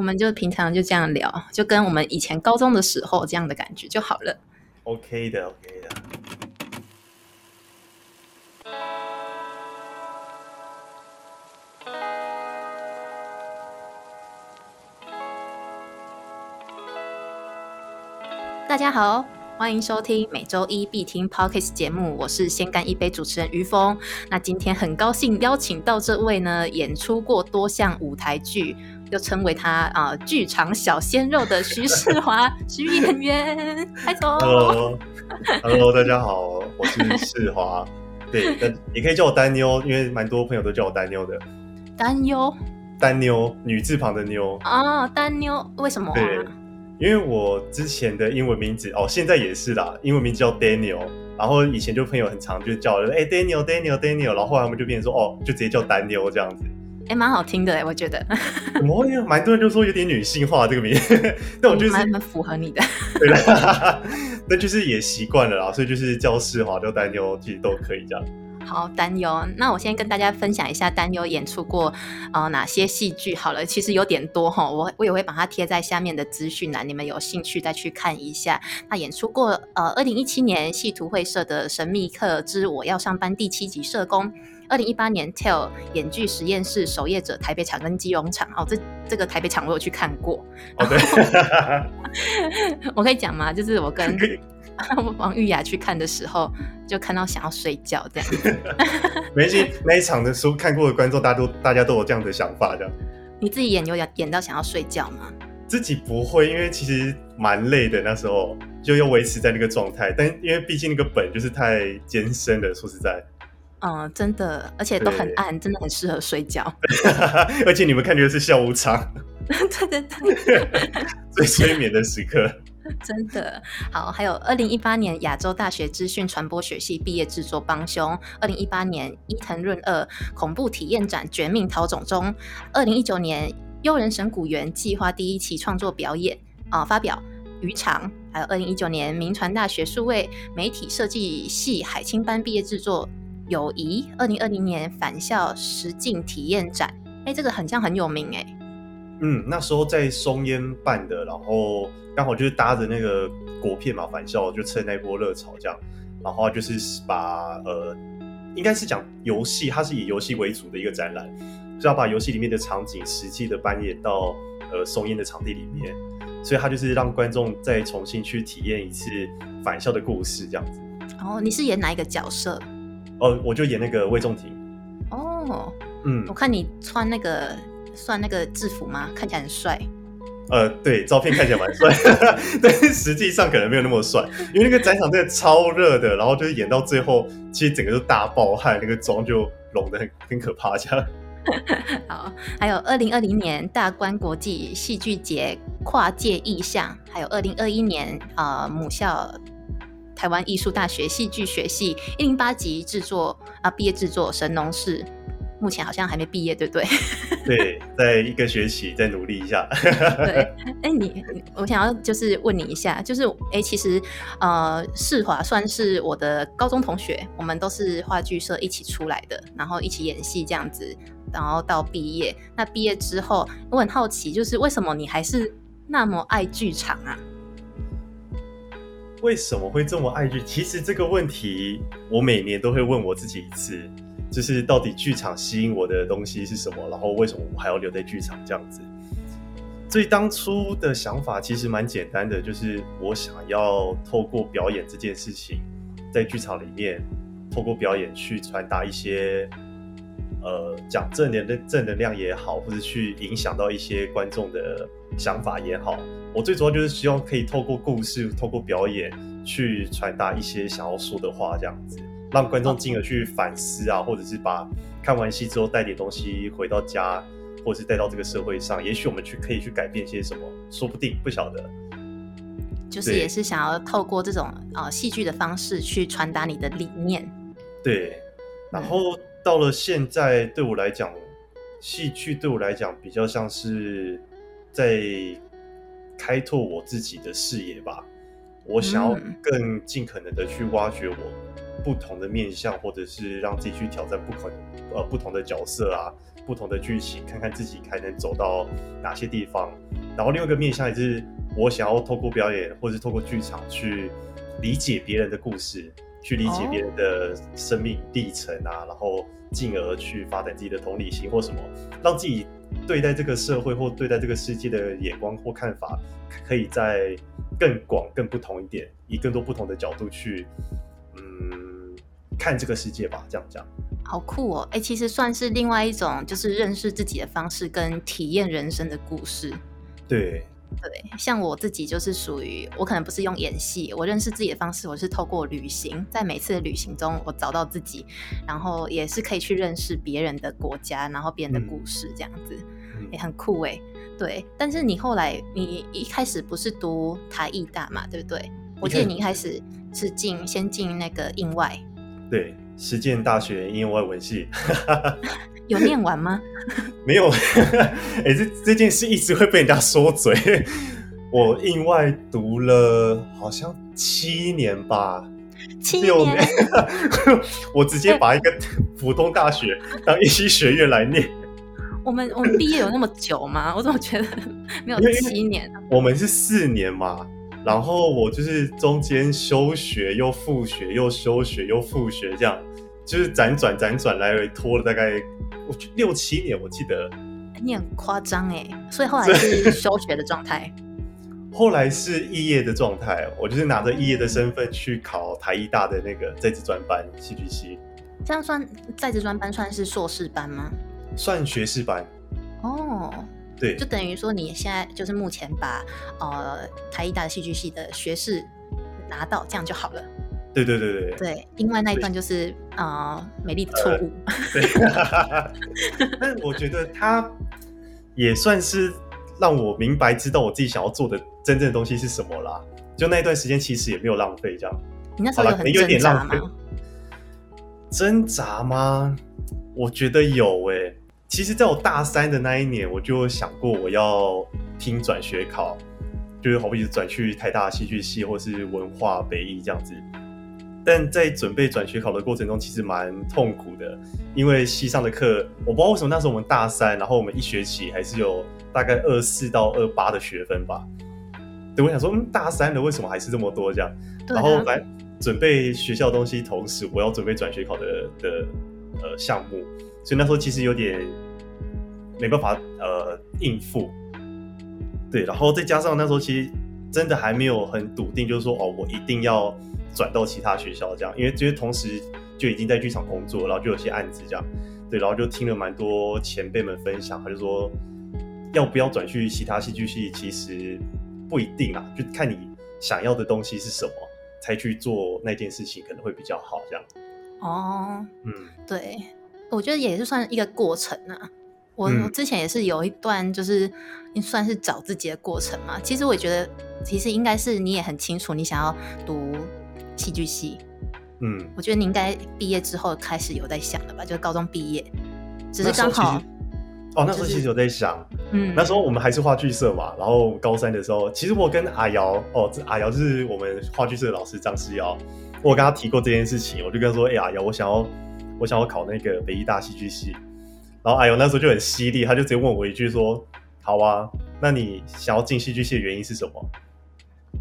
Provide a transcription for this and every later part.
我们就平常就这样聊，就跟我们以前高中的时候这样的感觉就好了。OK 的，OK 的。大家好，欢迎收听每周一必听 Podcast 节目，我是先干一杯主持人于峰。那今天很高兴邀请到这位呢，演出过多项舞台剧，又称为他啊、剧场小鲜肉的徐世华徐演员，嗨走。Hello，Hello，大家好，我是世华。对，但也可以叫我丹妞，因为蛮多朋友都叫我丹妞的。丹妞丹妞，女字旁的妞。啊，丹妞为什么、对啊？，因为我之前的英文名字哦，现在也是啦，英文名字叫 Daniel。然后以前就朋友很常就叫我，哎、Daniel Daniel Daniel，然后后来他们就变成说，哦，就直接叫丹妞这样子。哎，蛮好听的哎，我觉得，怎么会有蛮多人就说有点女性化这个名，但我就是蛮蛮符合你的。对啦，那就是也习惯了啦，所以就是教室哈叫丹妞，其实都可以这样。好，担忧。那我先跟大家分享一下担忧演出过呃哪些戏剧好了，其实有点多哈，我我也会把它贴在下面的资讯栏，你们有兴趣再去看一下。那演出过呃二零一七年戏图会社的《神秘客之我要上班》第七集社工。二零一八年 Tell 演剧实验室守夜者台北场跟基隆场哦，这这个台北场我有去看过，哦，对，我可以讲吗？就是我跟 王玉雅去看的时候，就看到想要睡觉这样。没事，那一场的书看过的观众，大家都大家都有这样的想法，这样。你自己演有演演到想要睡觉吗？自己不会，因为其实蛮累的，那时候就要维持在那个状态。但因为毕竟那个本就是太艰深了，说实在，嗯，真的，而且都很暗，真的很适合睡觉。而且你们看的是下午场，对对对，最催眠的时刻。真的好。还有二零一八年亚洲大学资讯传播学系毕业制作帮凶，二零一八年伊藤润二恐怖体验展绝命逃走中，二零一九年幽人神谷园计划第一期创作表演啊、发表渔场，还有二零一九年民传大学数位媒体设计系海青班毕业制作友谊，二零二零年返校实境体验展，哎，这个很像很有名哎。嗯，那时候在松烟办的，然后刚好就是搭着那个国片嘛，返校就趁那波热潮这样，然后就是把呃，应该是讲游戏，它是以游戏为主的一个展览，是要把游戏里面的场景实际的扮演到呃松烟的场地里面，所以它就是让观众再重新去体验一次返校的故事这样子。哦，你是演哪一个角色？哦，我就演那个魏仲廷，哦，嗯我，看你穿那个算那个制服吗？看起来很帅。呃，对，照片看起来蛮帅，但是实际上可能没有那么帅，因为那个展场真的超热的，然后就是演到最后，其实整个都大爆汗，那个妆就拢得很很可怕，这样。好，还有二零二零年大观国际戏剧节跨界意向，还有二零二一年呃母校台湾艺术大学戏剧学系一零八级制作啊、毕业制作《神农氏》，目前好像还没毕业，对不对？对，在一个学期再努力一下。对，哎，你你我想要就是问你一下，就是哎，其实呃，世华算是我的高中同学，我们都是话剧社一起出来的，然后一起演戏这样子，然后到毕业。那毕业之后，我很好奇，就是为什么你还是那么爱剧场啊？为什么会这么爱剧？其实这个问题我每年都会问我自己一次，就是到底剧场吸引我的东西是什么，然后为什么我还要留在剧场这样子。所以当初的想法其实蛮简单的，就是我想要透过表演这件事情，在剧场里面透过表演去传达一些，呃，讲正能的正能量也好，或者去影响到一些观众的想法也好。我最主要就是希望可以透过故事、透过表演去传达一些想要说的话，这样子让观众进而去反思啊，或者是把看完戏之后带点东西回到家，或者是带到这个社会上，也许我们去可以去改变些什么，说不定不晓得。就是也是想要透过这种呃戏剧的方式去传达你的理念。对，然后到了现在，对我来讲，戏剧对我来讲比较像是在开拓我自己的视野吧。我想要嗯更尽可能的去挖掘我不同的面向，或者是让自己去挑战不可呃不同的角色啊，不同的剧情，看看自己还能走到哪些地方。然后另外一个面向也是我想要透过表演，或者是透过剧场去理解别人的故事，去理解别人的生命历程啊，然后进而去发展自己的同理心或什么，让自己对待这个社会或对待这个世界的眼光或看法，可以在更广、更不同一点，以更多不同的角度去，嗯，看这个世界吧。这样讲，好酷哦！哎，其实算是另外一种，就是认识自己的方式跟体验人生的故事。对对，像我自己就是属于我可能不是用演戏，我认识自己的方式，我是透过旅行，在每次的旅行中，我找到自己，然后也是可以去认识别人的国家，然后别人的故事，这样子也很酷哎。对，但是你后来你一开始不是读台艺大嘛，对不对？我记得你一开始是进先进那个印外，对，实践大学应外文系。有念完吗？没有，哎，这这件事一直会被人家说嘴。我意外读了好像七年吧，七年，我直接把一个普通大学当一期学院来念。我们我们毕业有那么久吗？我怎么觉得没有七年？我们是四年嘛，然后我就是中间休学又复学又休学又复学这样。就是辗转辗转来回拖了大概我六七年，我记得。你很夸张哎，所以后来是休学的状态。后来是肄业的状态，我就是拿着肄业的身份去考台艺大的那个在职专班戏剧系。这样算在职专班算是硕士班吗？算学士班。哦，对，就等于说你现在就是目前把呃台艺大的戏剧系的学士拿到，这样就好了。对对对对对，另外那一段就是啊，美丽的错误。对，但我觉得他也算是让我明白知道我自己想要做的真正的东西是什么啦。就那一段时间其实也没有浪费，这样。你那时候有很挣扎吗？挣扎吗？我觉得有诶。其实，在我大三的那一年，我就想过我要听转学考，就是好比转去台大戏剧系或是文化北艺这样子。但在准备转学考的过程中，其实蛮痛苦的，因为西上的课，我不知道为什么那时候我们大三，然后我们一学期还是有大概二四到二八的学分吧。对，我想说，嗯，大三了，为什么还是这么多这样？然后来准备学校东西，同时我要准备转学考的的呃项目，所以那时候其实有点没办法呃应付。对，然后再加上那时候其实真的还没有很笃定，就是说哦，我一定要。转到其他学校这样，因为这些同时就已经在剧场工作，然后就有些案子这样，对，然后就听了蛮多前辈们分享，他就说要不要转去其他戏剧系，其实不一定啊，就看你想要的东西是什么，才去做那件事情可能会比较好这样。哦，嗯，对，我觉得也是算一个过程啊。我之前也是有一段就是算是找自己的过程嘛。其实我觉得，其实应该是你也很清楚你想要读。戏剧系，嗯，我觉得你应该毕业之后开始有在想了吧？就是高中毕业，只是刚好，哦，那时候其实有在想，嗯，那时候我们还是话剧社嘛。然后高三的时候，其实我跟阿瑶，哦，这阿瑶是我们话剧社的老师张思瑶，我跟他提过这件事情，我就跟他说，哎，阿瑶，我想要，我想要考那个北医大戏剧系。然后阿瑶那时候就很犀利，他就直接问我一句说，好啊，那你想要进戏剧系的原因是什么？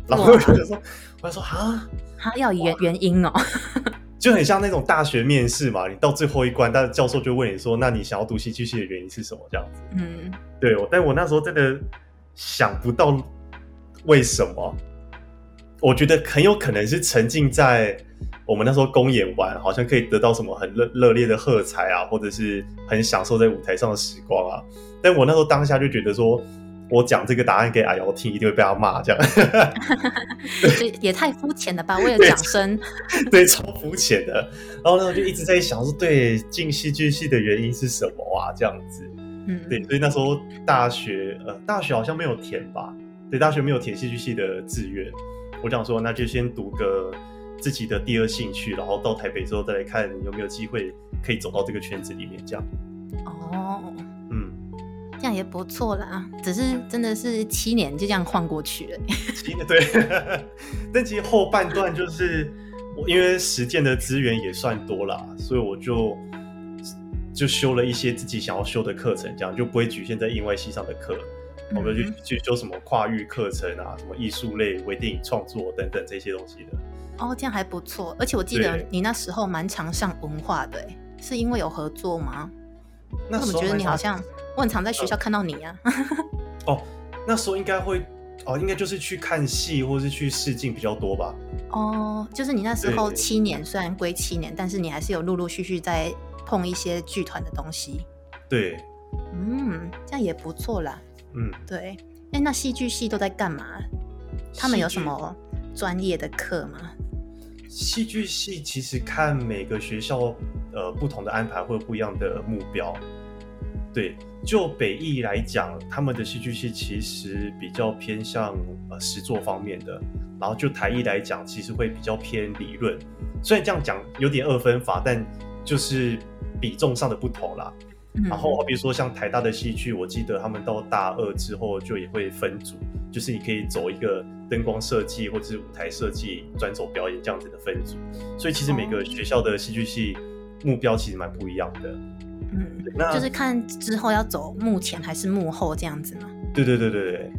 然后我就说，我就说啊，他要原原因哦，就很像那种大学面试嘛，你到最后一关，但是教授就问你说，那你想要读戏剧系的原因是什么？这样子，嗯，对我，但我那时候真的想不到为什么，我觉得很有可能是沉浸在我们那时候公演完，好像可以得到什么很热热烈的喝彩啊，或者是很享受在舞台上的时光啊，但我那时候当下就觉得说。我讲这个答案给阿瑶听，一定会被他骂，这样，也太肤浅了吧？为了掌声，对，超肤浅的。然后呢，我就一直在想说，对，进戏剧系的原因是什么啊？这样子，嗯，对，所以那时候大学，呃，大学好像没有填吧？对，大学没有填戏剧系的志愿。我想说，那就先读个自己的第二兴趣，然后到台北之后再来看有没有机会可以走到这个圈子里面，这样。哦。嗯这样也不错啦，只是真的是七年就这样晃过去了。七年对，但其实后半段就是我因为实践的资源也算多啦，所以我就就修了一些自己想要修的课程，这样就不会局限在英外系上的课。我们去去修什么跨域课程啊，什么艺术类、微电影创作等等这些东西的。哦，这样还不错。而且我记得你那时候蛮常上文化的，哎，是因为有合作吗？那时候觉得你好像我很常在学校看到你啊？哦，那时候应该会哦，应该就是去看戏或是去试镜比较多吧。哦，就是你那时候七年，虽然归七年，但是你还是有陆陆续续在碰一些剧团的东西。对，嗯，这样也不错啦。嗯，对，哎，那戏剧系都在干嘛？他们有什么专业的课吗？戏剧系其实看每个学校呃不同的安排会有不一样的目标。对，就北艺来讲，他们的戏剧系其实比较偏向呃实作方面的，然后就台艺来讲，其实会比较偏理论。虽然这样讲有点二分法，但就是比重上的不同啦。嗯然后，好比说像台大的戏剧，我记得他们到大二之后就也会分组，就是你可以走一个灯光设计或者是舞台设计，转走表演这样子的分组。所以其实每个学校的戏剧系目标其实蛮不一样的。嗯，那就是看之后要走幕前还是幕后这样子吗？对对对对对。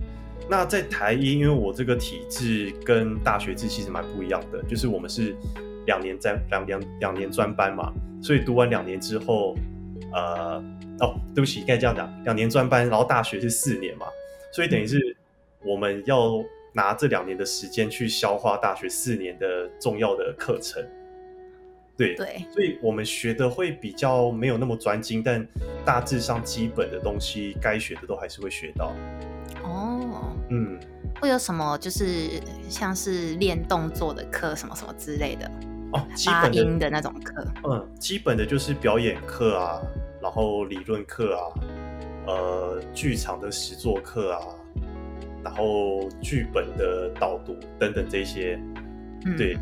那在台一，因为我这个体制跟大学制其实蛮不一样的，就是我们是两年在两两两年专班嘛，所以读完两年之后，呃，哦，对不起，应该这样讲，两年专班，然后大学是四年嘛，所以等于是我们要拿这两年的时间去消化大学四年的重要的课程。对，对，所以我们学的会比较没有那么专精，但大致上基本的东西该学的都还是会学到。哦，嗯，会有什么就是像是练动作的课什么什么之类的，哦，基发音的那种课。嗯，基本的就是表演课啊，然后理论课啊，呃，剧场的实作课啊，然后剧本的导读等等这些，嗯，对，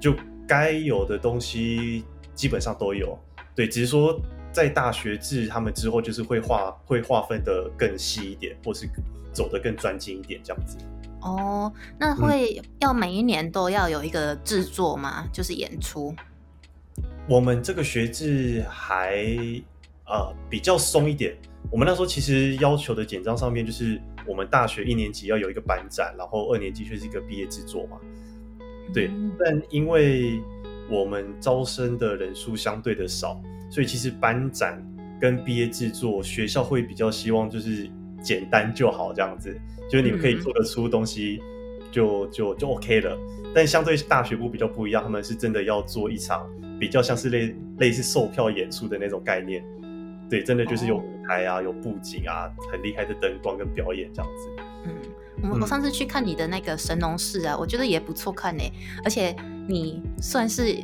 就该有的东西基本上都有。对，只是说在大学制，他们之后就是会划会划分的更细一点，或是走得更专精一点这样子。哦，嗯那会要每一年都要有一个制作吗？就是演出。我们这个学制还呃比较松一点。我们那时候其实要求的简章上面就是，我们大学一年级要有一个班展，然后二年级却是一个毕业制作嘛。对，嗯但因为我们招生的人数相对的少，所以其实班展跟毕业制作，学校会比较希望就是简单就好这样子，就是你们可以嗯做得出东西就就就 OK 了。但相对大学部比较不一样，他们是真的要做一场比较像是类类似售票演出的那种概念。对，真的就是有哦舞台啊，有布景啊，很厉害的灯光跟表演这样子。嗯，我嗯我上次去看你的那个神农氏啊，我觉得也不错看呢、而且你算是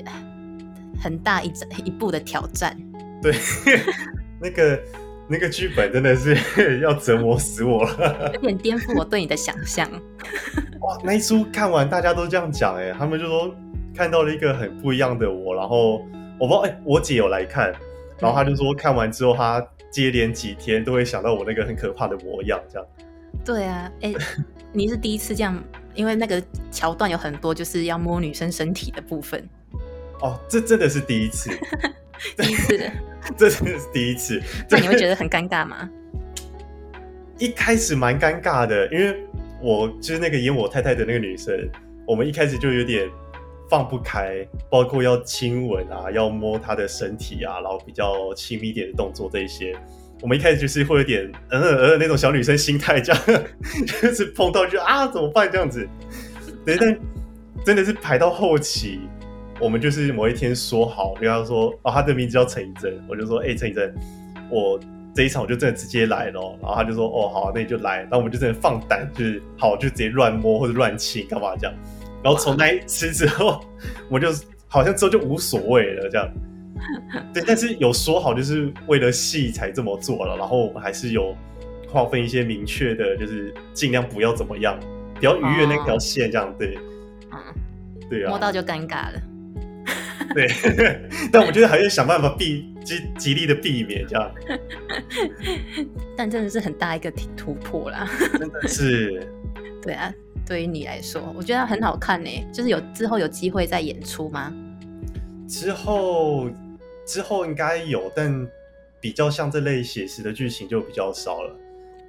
很大一一步的挑战。对，那个那个剧本真的是 要折磨死我了。有点颠覆我对你的想象。哇，那一出看完大家都这样讲哎，他们就说看到了一个很不一样的我，然后我不知道哎、我姐有来看，然后她就说看完之后她接连几天都会想到我那个很可怕的模样，这样。对啊，哎、你是第一次这样，因为那个桥段有很多就是要摸女生身体的部分，哦，这真的是第一次，第一次，这真的是第一次。那你会觉得很尴尬吗？一开始蛮尴尬的，因为我就是那个演我太太的那个女生，我们一开始就有点放不开，包括要亲吻啊，要摸她的身体啊，然后比较亲密一点的动作这一些，我们一开始就是会有点嗯嗯嗯那种小女生心态，这样就是碰到就啊怎么办这样子，对，但真的是排到后期。我们就是某一天说好，比方说哦，他的名字叫陈以真，我就说哎，陈以真，我这一场我就真的直接来了哦，然后他就说哦好，那你就来，然后我们就真的放胆，就是好就直接乱摸或者乱亲干嘛这样，然后从那一次之后，我们就好像之后就无所谓了这样，对，但是有说好就是为了戏才这么做了，然后我们还是有划分一些明确的，就是尽量不要怎么样，不要逾越那条线这样，对。嗯，对啊，摸到就尴尬了。对，但我觉得还是想办法避极极力的避免这样，但真的是很大一个突突破啦。真的是。对啊，对于你来说，我觉得很好看呢。就是有之后有机会再演出吗？之后之后应该有，但比较像这类写实的剧情就比较少了。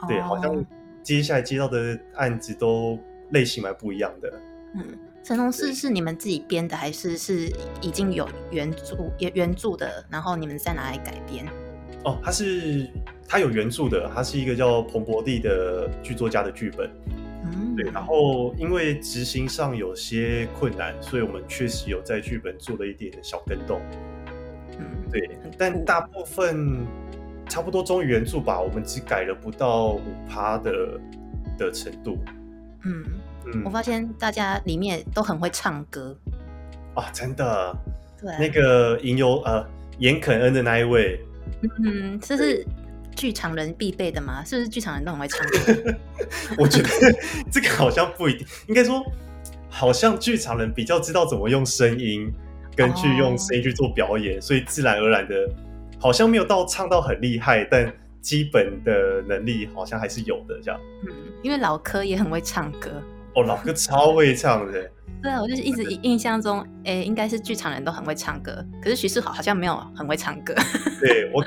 对，好像接下来接到的案子都类型蛮不一样的。嗯，神农氏是你们自己编的，还是是已经有原著原原著的，然后你们再拿来改编？哦，它是它有原著的，它是一个叫彭博蒂的剧作家的剧本。嗯，对。然后因为执行上有些困难，所以我们确实有在剧本做了一点小跟动。嗯，对。但大部分差不多忠于原著吧，我们只改了不到五趴的的程度。嗯嗯，我发现大家里面都很会唱歌。啊，真的。对。那个吟游呃严肯恩的那一位。嗯，这是剧场人必备的吗？是不是剧场人都很会唱歌？我觉得这个好像不一定，应该说，好像剧场人比较知道怎么用声音，跟去用声音去做表演，所以自然而然的，好像没有到唱到很厉害，但基本的能力好像还是有的这样。嗯，因为老柯也很会唱歌。哦，老哥超会唱的。对啊，我就是一直印象中，哎，应该是剧场人都很会唱歌，可是徐世豪好像没有很会唱歌。对我，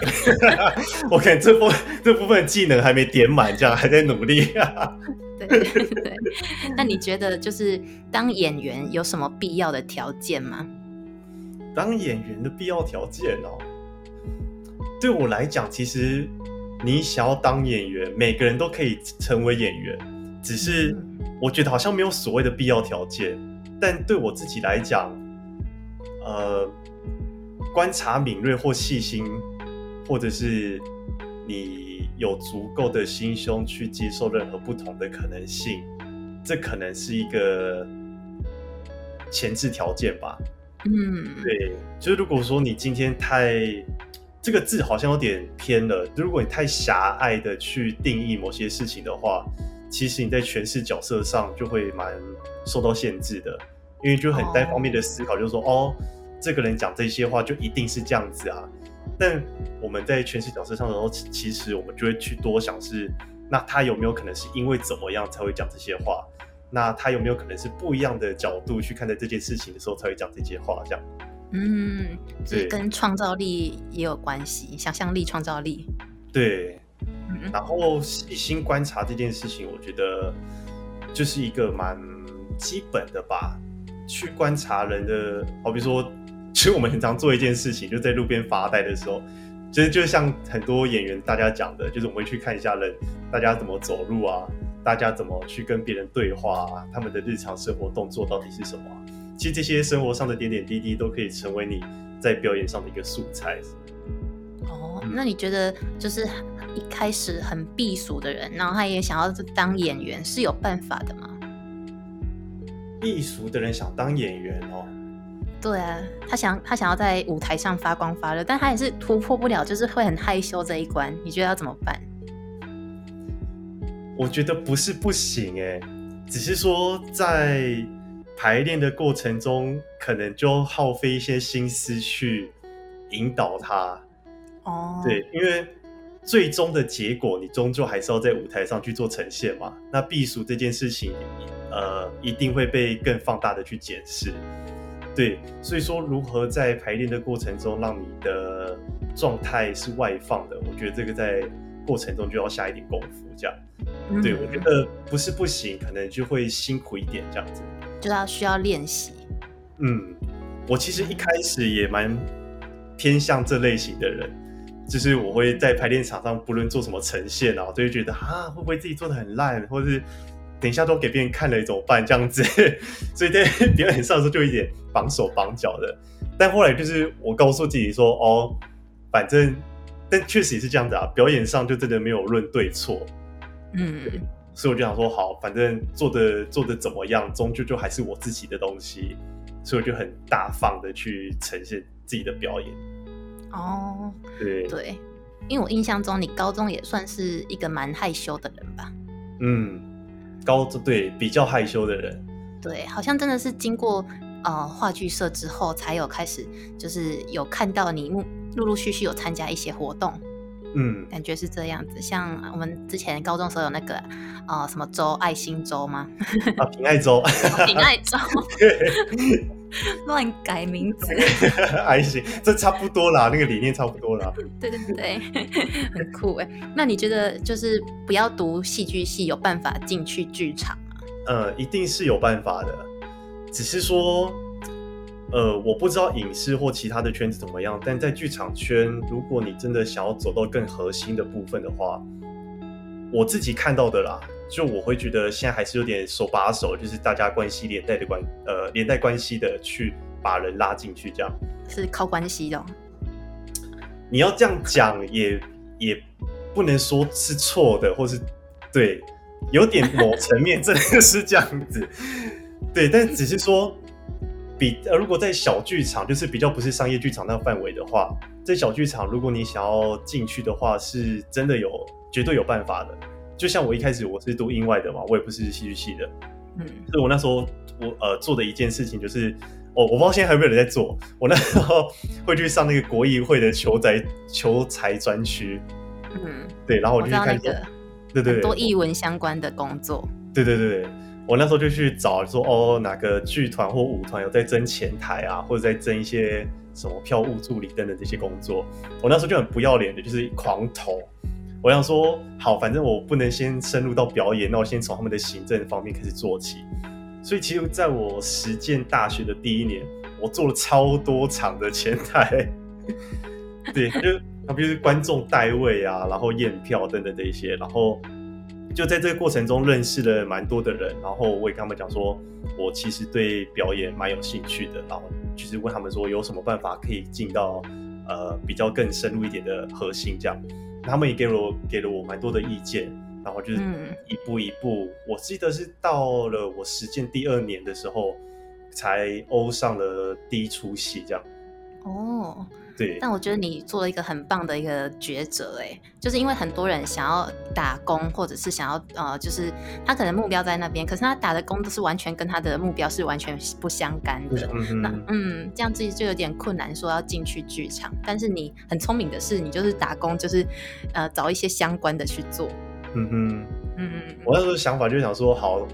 我感 这部这部分技能还没点满，这样还在努力。对对对，那你觉得就是当演员有什么必要的条件吗？当演员的必要条件哦，对我来讲，其实你想要当演员，每个人都可以成为演员，只是我觉得好像没有所谓的必要条件。但对我自己来讲，呃，观察敏锐或细心，或者是你有足够的心胸去接受任何不同的可能性，这可能是一个前置条件吧。嗯，对，就是如果说你今天太这个字好像有点偏了，如果你太狭隘的去定义某些事情的话，其实你在诠释角色上就会蛮受到限制的。因为就很单方面的思考，就是说，哦，这个人讲这些话就一定是这样子啊。但我们在诠释角色上的时候，其实我们就会去多想是，那他有没有可能是因为怎么样才会讲这些话？那他有没有可能是不一样的角度去看待这件事情的时候才会讲这些话？这样，嗯，这跟创造力也有关系，想象力、创造力。对，然后细心观察这件事情，我觉得就是一个蛮基本的吧。去观察人的，好比说，其实我们很常做一件事情，就在路边发呆的时候，其实就像很多演员大家讲的，就是我们会去看一下人，大家怎么走路啊，大家怎么去跟别人对话啊，他们的日常生活动作到底是什么？其实这些生活上的点点滴滴都可以成为你在表演上的一个素材。哦，那你觉得就是一开始很避俗的人，然后他也想要当演员，是有办法的吗？避俗的人想当演员哦，对啊，他想他想要在舞台上发光发热，但他也是突破不了，就是会很害羞这一关。你觉得要怎么办？我觉得不是不行哎，只是说在排练的过程中，可能就耗费一些心思去引导他。哦，对，因为最终的结果，你终究还是要在舞台上去做呈现嘛。那避暑这件事情。呃，一定会被更放大的去检视，对，所以说如何在排练的过程中让你的状态是外放的，我觉得这个在过程中就要下一点功夫，这样，对我觉得不是不行，可能就会辛苦一点这样子，就要需要练习。嗯，我其实一开始也蛮偏向这类型的人，就是我会在排练场上不论做什么呈现啊，都会觉得啊会不会自己做的很烂，或者是。等一下都给别人看了怎么办？这样子，所以在表演上的时候就有点绑手绑脚的。但后来就是我告诉自己说：“哦，反正……但确实也是这样子啊。表演上就真的没有论对错，嗯。所以我就想说，好，反正做的做的怎么样，终究就还是我自己的东西。所以我就很大方的去呈现自己的表演。哦，对对，因为我印象中你高中也算是一个蛮害羞的人吧？嗯。高对比较害羞的人，对，好像真的是经过呃话剧社之后，才有开始就是有看到你陆陆续续有参加一些活动。嗯，感觉是这样子。像我们之前高中时候有那个呃什么周爱心周吗？啊，平爱周，平爱粥，乱改名字，爱心，这差不多啦，那个理念差不多啦。对对对，很酷哎。那你觉得就是不要读戏剧系，有办法进去剧场吗？呃，一定是有办法的，只是说。呃，我不知道影视或其他的圈子怎么样，但在剧场圈，如果你真的想要走到更核心的部分的话，我自己看到的啦，就我会觉得现在还是有点手把手，就是大家关系连带的关，呃，连带关系的去把人拉进去，这样是靠关系的。你要这样讲，也也不能说是错的，或是对，有点某层面真的是这样子，对，但只是说。比呃，如果在小剧场，就是比较不是商业剧场那个范围的话，在小剧场，如果你想要进去的话，是真的有绝对有办法的。就像我一开始我是读英外的嘛，我也不是戏剧系的，嗯，所以我那时候我呃做的一件事情就是，哦，我不知道现在还有没有人在做，我那时候会去上那个国议会的求财求财专区，嗯，对，然后我就去看，对对对，多译文相关的工作，对对对。我那时候就去找说哦，哪个剧团或舞团有在争前台啊，或者在争一些什么票务助理等等这些工作。我那时候就很不要脸的，就是狂投。我想说，好，反正我不能先深入到表演，那我先从他们的行政方面开始做起。所以其实在我实践大学的第一年，我做了超多场的前台，对，就啊，比如观众代位啊，然后验票等等这些，然后。就在这个过程中认识了蛮多的人，然后我也跟他们讲说，我其实对表演蛮有兴趣的，然后就是问他们说有什么办法可以进到呃比较更深入一点的核心这样，他们也给了我给了我蛮多的意见，然后就是一步一步，我记得是到了我实践第二年的时候，才欧上了第一出戏这样。哦。对，但我觉得你做了一个很棒的一个抉择，哎，就是因为很多人想要打工，或者是想要呃，就是他可能目标在那边，可是他打的工都是完全跟他的目标是完全不相干的。那嗯，这样自己就有点困难，说要进去剧场。但是你很聪明的是，你就是打工，就是呃找一些相关的去做。嗯哼，嗯嗯，我那时候想法就想说，好，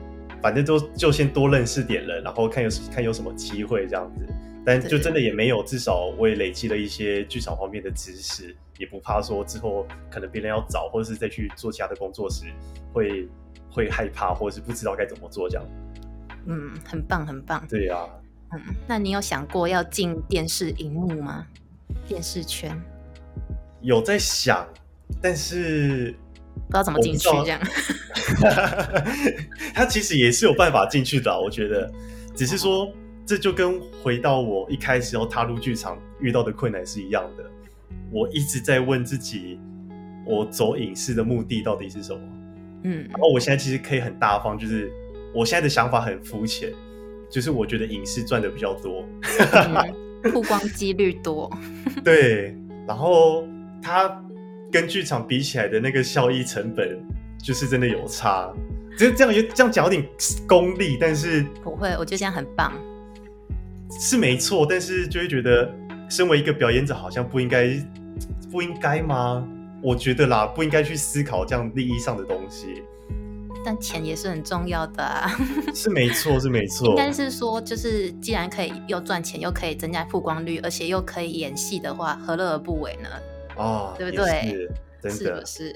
反正都就先多认识点人，然后看有看有什么机会这样子。但就真的也没有，至少我也累积了一些剧场方面的知识，也不怕说之后可能别人要找，或者是再去做其他的工作时，会会害怕，或者是不知道该怎么做这样。嗯，很棒，很棒。对呀。嗯，那你有想过要进电视荧幕吗？电视圈？有在想，但是不知道怎么进去这样。他其实也是有办法进去的，我觉得，只是说。这就跟回到我一开始要踏入剧场遇到的困难是一样的。我一直在问自己，我走影视的目的到底是什么？嗯，然后我现在其实可以很大方，就是我现在的想法很肤浅，就是我觉得影视赚的比较多，曝光几率多。对，然后它跟剧场比起来的那个效益成本，就是真的有差。就是这样，这样讲有点功利，但是不会，我觉得这样很棒。是没错，但是就会觉得，身为一个表演者，好像不应该，不应该吗？我觉得啦，不应该去思考这样利益上的东西。但钱也是很重要的啊。是没错，是没错。应该是说，就是既然可以又赚钱，又可以增加曝光率，而且又可以演戏的话，何乐而不为呢？哦，对不对？是不是？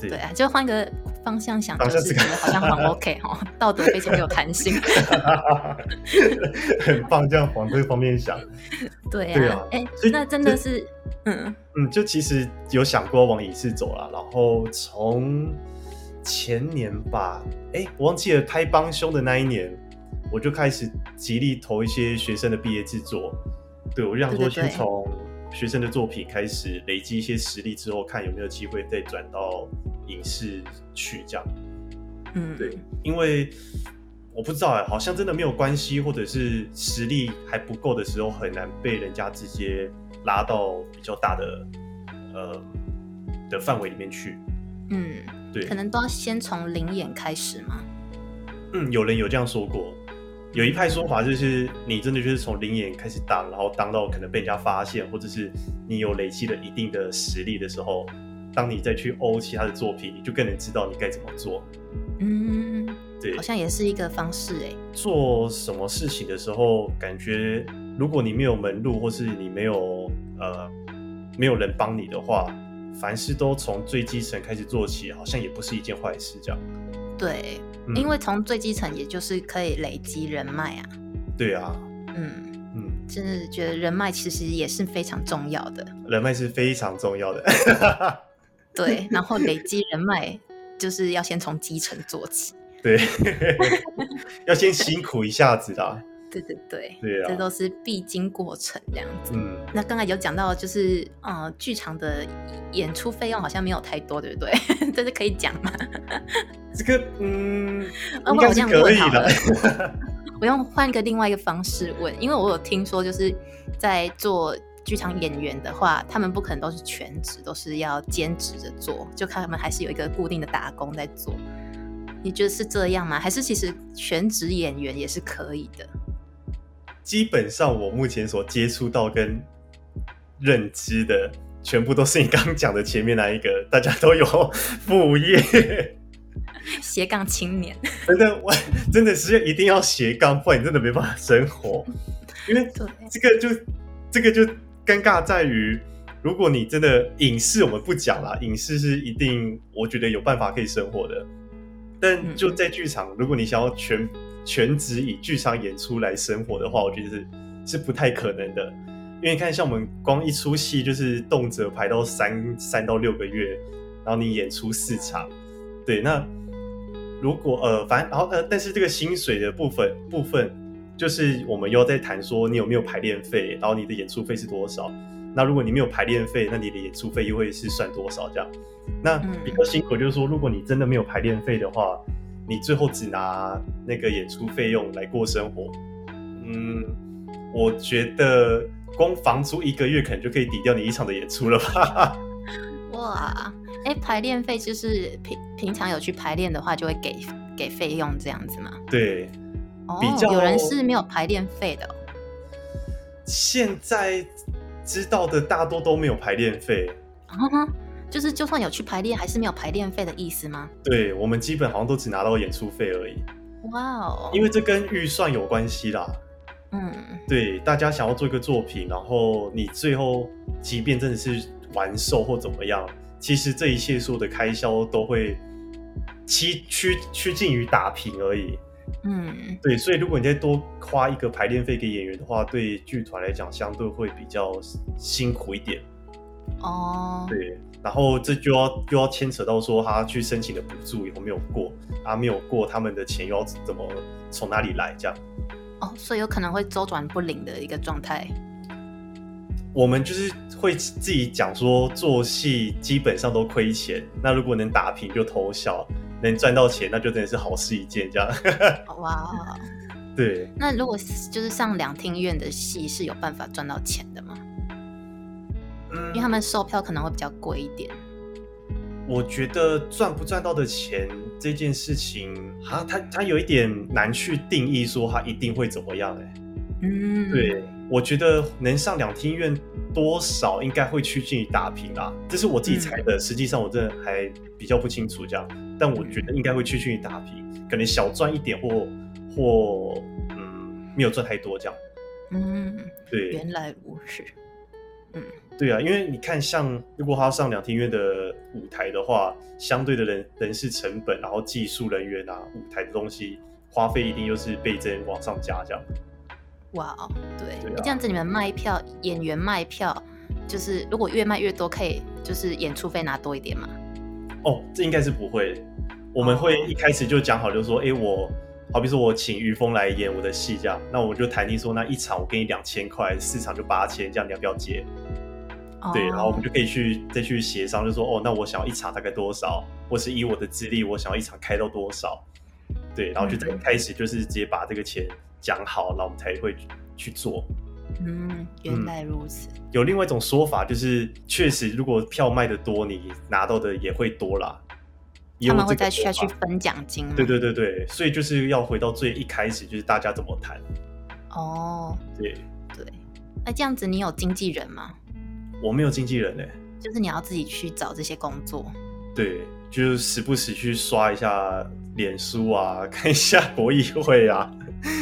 对啊，就换个方向想，就是觉得好像很 OK 哈，道德非常有弹性，很棒。这样往这个方面想，对啊，对啊，哎，那真的是，嗯。嗯，就其实有想过往影视走了，然后从前年吧，哎，我忘记了拍帮凶的那一年，我就开始极力投一些学生的毕业制作，对我就想说先从。学生的作品开始累积一些实力之后，看有没有机会再转到影视去这样。嗯，对，因为我不知道哎，好像真的没有关系，或者是实力还不够的时候，很难被人家直接拉到比较大的呃的范围里面去。嗯，对，可能都要先从零演开始嘛。嗯，有人有这样说过。有一派说法就是，你真的就是从零演开始当，然后当到可能被人家发现，或者是你有累积了一定的实力的时候，当你再去欧其他的作品，你就更能知道你该怎么做。嗯，对好，像也是一个方式哎。做什么事情的时候，感觉如果你没有门路，或是你没有呃没有人帮你的话，凡事都从最基层开始做起，好像也不是一件坏事。这样，对，嗯因为从最基层，也就是可以累积人脉啊。对啊，嗯，嗯，真的觉得人脉其实也是非常重要的。人脉是非常重要的。对，然后累积人脉就是要先从基层做起。对，要先辛苦一下子啦。对对对，对啊这都是必经过程这样子。嗯，那刚才有讲到，就是呃，剧场的演出费用好像没有太多，对不对？这是可以讲吗？这个嗯，我这样可以的。我用换一个另外一个方式问，因为我有听说，就是在做剧场演员的话，他们不可能都是全职，都是要兼职着做，就看他们还是有一个固定的打工在做。你觉得是这样吗？还是其实全职演员也是可以的？基本上我目前所接触到跟认知的，全部都是你刚刚讲的前面那一个，大家都有副业。斜杠青年，真的，我真的是一定要斜杠，不然你真的没办法生活。因为，这个就这个就尴尬在于，如果你真的影视我们不讲啦，影视是一定我觉得有办法可以生活的，但嗯就在剧场，如果你想要全全职以剧场演出来生活的话，我觉得是是不太可能的。因为你看，像我们光一出戏就是动辄排到三三到六个月，然后你演出四场，对，那如果呃，反正然后呃，但是这个薪水的部分部分，就是我们又要在谈说你有没有排练费，然后你的演出费是多少。那如果你没有排练费，那你的演出费又会是算多少这样？那嗯比较辛苦就是说，如果你真的没有排练费的话，你最后只拿那个演出费用来过生活。嗯，我觉得光房租一个月可能就可以抵掉你一场的演出了吧？哇，哎，排练费就是平平常有去排练的话，就会给给费用这样子吗？对，哦比较，有人是没有排练费的哦、现在知道的大多都没有排练费。就是就算有去排练，还是没有排练费的意思吗？对我们基本好像都只拿到演出费而已，哇哦，因为这跟预算有关系啦。嗯，对，大家想要做一个作品，然后你最后即便真的是完售或怎么样，其实这一切所有的开销都会趋趋趋近于打平而已。嗯，对，所以如果你再多花一个排练费给演员的话，对剧团来讲相对会比较辛苦一点。哦，对，然后这就要又要牵扯到说他去申请的补助有没有过，啊没有过，他们的钱又要怎么从哪里来？这样，哦，所以有可能会周转不灵的一个状态。我们就是会自己讲说做戏基本上都亏钱，那如果能打平就偷笑，能赚到钱那就真的是好事一件。这样，哇，对，那如果就是上两厅院的戏是有办法赚到钱的吗？嗯因为他们售票可能会比较贵一点。我觉得赚不赚到的钱这件事情，啊，它它有一点难去定义说它一定会怎么样、欸，嗯，对，我觉得能上两厅院多少应该会趋近于打平啦，这是我自己猜的。实际上我真的还比较不清楚这样，但我觉得应该会趋近于打平，可能小赚一点或或嗯没有赚太多这样。嗯，对原来如此。对啊，因为你看，像如果他要上两厅院的舞台的话，相对的人人事成本，然后技术人员啊，舞台的东西花费一定又是倍增往上加这样。哇哦，对，对啊这样子你们卖票，演员卖票，就是如果越卖越多，可以就是演出费拿多一点嘛？哦，这应该是不会。我们会哦一开始就讲好，就说，哎、我好比说我请于峰来演我的戏，这样，那我就谈定说，那一场我给你两千块，四场就八千，这样你要不要接？对，然后我们就可以去再去协商，就说，哦，那我想要一场大概多少，或是以我的资历，我想要一场开到多少？对，然后就在一开始就是直接把这个钱讲好，然后我们才会去做。嗯，原来如此。有另外一种说法，就是确实如果票卖的多，你拿到的也会多啦。他们会再下去分奖金吗？对对对对，所以就是要回到最一开始，就是大家怎么谈。哦，对对。那这样子你有经纪人吗？我没有经纪人呢、就是你要自己去找这些工作。对，就是时不时去刷一下脸书啊，看一下国议会啊，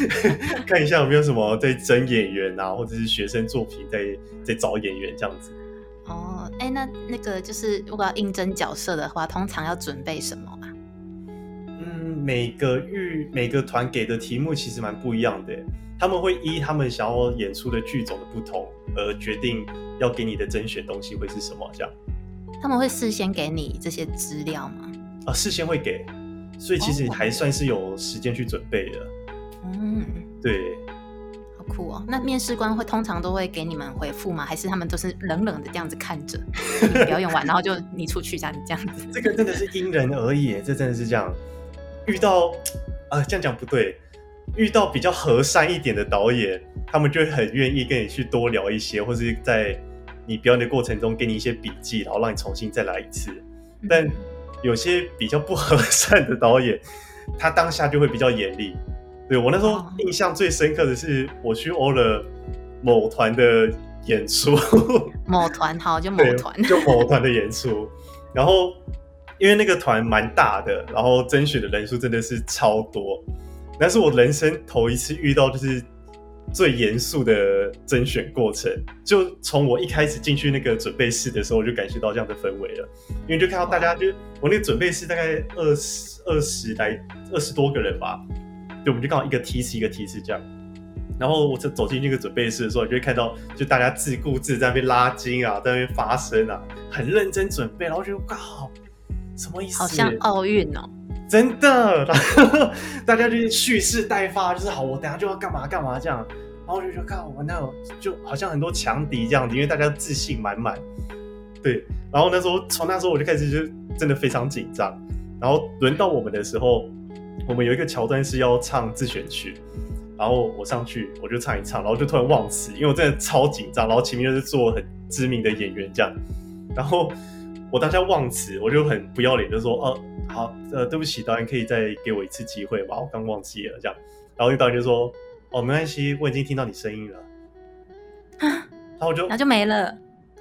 看一下有没有什么在征演员啊，或者是学生作品在在找演员这样子。哦，哎，那那个就是如果要应征角色的话，通常要准备什么啊？嗯，每个剧每个团给的题目其实蛮不一样的，他们会依他们想要演出的剧种的不同而决定要给你的甄选东西会是什么，这样。他们会事先给你这些资料吗？啊，事先会给，所以其实还算是有时间去准备的。嗯，对，好酷哦。那面试官会通常都会给你们回复吗？还是他们都是冷冷的这样子看着 表演完，然后就你出去这样这样子？这个真的是因人而异，这真的是这样。遇到啊，这样讲不对。遇到比较和善一点的导演，他们就会很愿意跟你去多聊一些，或是在。你表演的过程中，给你一些笔记，然后让你重新再来一次。但有些比较不和善的导演，他当下就会比较严厉。对我那时候印象最深刻的是，我去欧了某团的演出，某团好就某团，就某团的演出。然后因为那个团蛮大的，然后甄选的人数真的是超多，那是我人生头一次遇到，就是。最严肃的甄选过程，就从我一开始进去那个准备室的时候，我就感觉到这样的氛围了。因为就看到大家，就我那个准备室大概二十二十来二十多个人吧，对，我们就刚好一个梯次一个梯次这样。然后我就走进那个准备室的时候，就会看到就大家自顾自在那边拉筋啊，在那边发声啊，很认真准备。然后觉得靠，什么意思？好像奥运哦。真的，大家就是蓄势待发，就是好，我等下就要干嘛干嘛这样，然后我就觉得，看我们那就好像很多强敌这样子，因为大家自信满满，对。然后那时候从那时候我就开始就真的非常紧张。然后轮到我们的时候，我们有一个桥段是要唱自选曲，然后我上去我就唱一唱，然后就突然忘词，因为我真的超紧张，然后前面又是做很知名的演员这样，然后。我当下忘词，我就很不要脸，就说：“哦，好，呃，对不起，导演，可以再给我一次机会吗？我刚忘记了。”这样，然后那导演就说：“哦，没关系，我已经听到你声音了。”然后我就然后就没了。